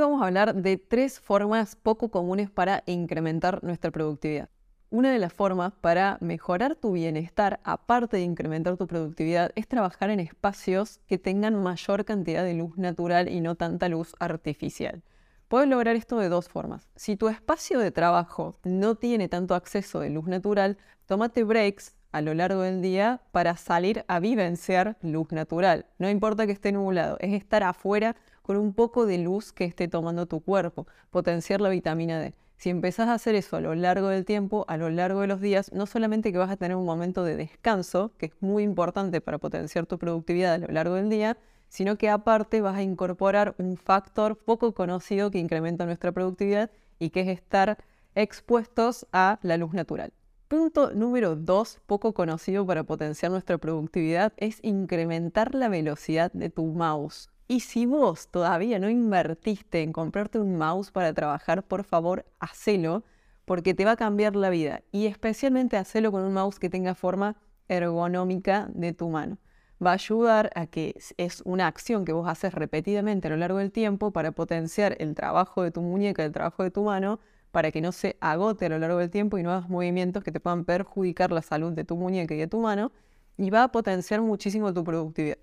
vamos a hablar de tres formas poco comunes para incrementar nuestra productividad. Una de las formas para mejorar tu bienestar, aparte de incrementar tu productividad, es trabajar en espacios que tengan mayor cantidad de luz natural y no tanta luz artificial. Puedes lograr esto de dos formas. Si tu espacio de trabajo no tiene tanto acceso de luz natural, tómate breaks a lo largo del día para salir a vivenciar luz natural. No importa que esté nublado, es estar afuera con un poco de luz que esté tomando tu cuerpo, potenciar la vitamina D. Si empezás a hacer eso a lo largo del tiempo, a lo largo de los días, no solamente que vas a tener un momento de descanso, que es muy importante para potenciar tu productividad a lo largo del día, sino que aparte vas a incorporar un factor poco conocido que incrementa nuestra productividad y que es estar expuestos a la luz natural. Punto número dos, poco conocido para potenciar nuestra productividad, es incrementar la velocidad de tu mouse. Y si vos todavía no invertiste en comprarte un mouse para trabajar, por favor, hacelo, porque te va a cambiar la vida. Y especialmente hacelo con un mouse que tenga forma ergonómica de tu mano. Va a ayudar a que es una acción que vos haces repetidamente a lo largo del tiempo para potenciar el trabajo de tu muñeca, el trabajo de tu mano, para que no se agote a lo largo del tiempo y no hagas movimientos que te puedan perjudicar la salud de tu muñeca y de tu mano. Y va a potenciar muchísimo tu productividad.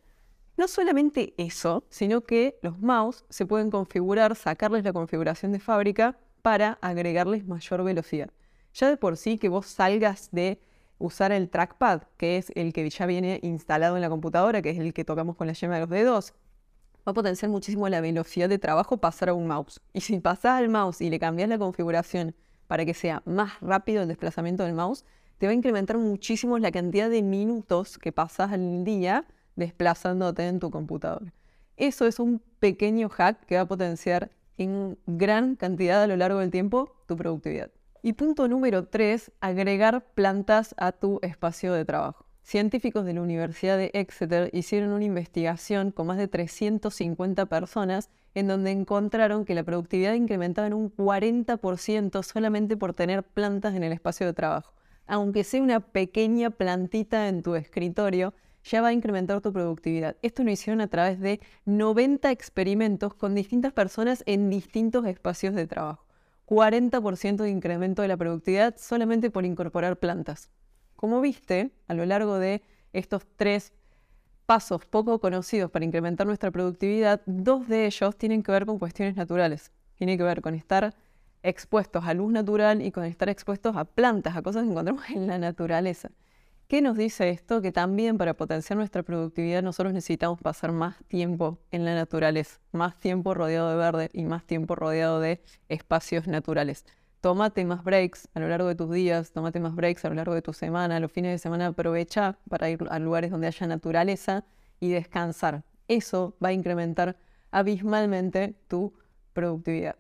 No solamente eso, sino que los mouse se pueden configurar, sacarles la configuración de fábrica para agregarles mayor velocidad. Ya de por sí que vos salgas de usar el trackpad, que es el que ya viene instalado en la computadora, que es el que tocamos con la yema de los dedos, va a potenciar muchísimo la velocidad de trabajo pasar a un mouse. Y si pasás al mouse y le cambias la configuración para que sea más rápido el desplazamiento del mouse, te va a incrementar muchísimo la cantidad de minutos que pasas al día desplazándote en tu computador. Eso es un pequeño hack que va a potenciar en gran cantidad a lo largo del tiempo tu productividad. Y punto número 3, agregar plantas a tu espacio de trabajo. Científicos de la Universidad de Exeter hicieron una investigación con más de 350 personas en donde encontraron que la productividad incrementaba en un 40% solamente por tener plantas en el espacio de trabajo. Aunque sea una pequeña plantita en tu escritorio, ya va a incrementar tu productividad. Esto lo hicieron a través de 90 experimentos con distintas personas en distintos espacios de trabajo. 40% de incremento de la productividad solamente por incorporar plantas. Como viste, a lo largo de estos tres pasos poco conocidos para incrementar nuestra productividad, dos de ellos tienen que ver con cuestiones naturales. Tiene que ver con estar expuestos a luz natural y con estar expuestos a plantas, a cosas que encontramos en la naturaleza. ¿Qué nos dice esto? Que también para potenciar nuestra productividad nosotros necesitamos pasar más tiempo en la naturaleza, más tiempo rodeado de verde y más tiempo rodeado de espacios naturales. Tómate más breaks a lo largo de tus días, tómate más breaks a lo largo de tu semana, los fines de semana aprovecha para ir a lugares donde haya naturaleza y descansar. Eso va a incrementar abismalmente tu productividad.